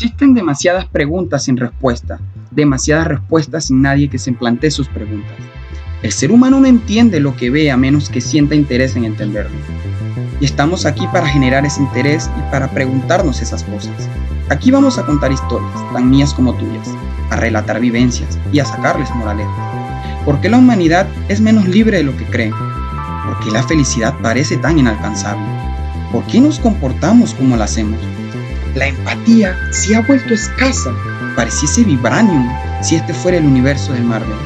Existen demasiadas preguntas sin respuesta, demasiadas respuestas sin nadie que se plantee sus preguntas. El ser humano no entiende lo que ve a menos que sienta interés en entenderlo. Y estamos aquí para generar ese interés y para preguntarnos esas cosas. Aquí vamos a contar historias, tan mías como tuyas, a relatar vivencias y a sacarles moralejas. ¿Por qué la humanidad es menos libre de lo que cree? ¿Por qué la felicidad parece tan inalcanzable? ¿Por qué nos comportamos como lo hacemos? La empatía se ha vuelto escasa. Pareciese vibranium si este fuera el universo de Marvel.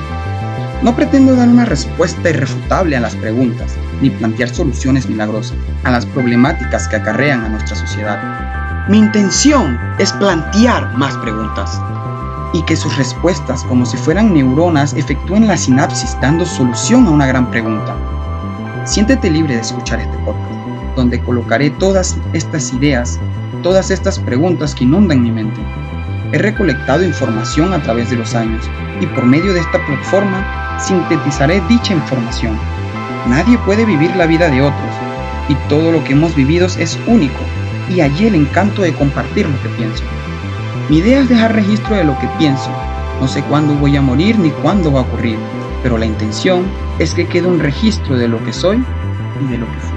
No pretendo dar una respuesta irrefutable a las preguntas, ni plantear soluciones milagrosas a las problemáticas que acarrean a nuestra sociedad. Mi intención es plantear más preguntas y que sus respuestas, como si fueran neuronas, efectúen la sinapsis dando solución a una gran pregunta. Siéntete libre de escuchar este podcast, donde colocaré todas estas ideas todas estas preguntas que inundan mi mente. He recolectado información a través de los años y por medio de esta plataforma sintetizaré dicha información. Nadie puede vivir la vida de otros y todo lo que hemos vivido es único y allí el encanto de compartir lo que pienso. Mi idea es dejar registro de lo que pienso. No sé cuándo voy a morir ni cuándo va a ocurrir, pero la intención es que quede un registro de lo que soy y de lo que fui.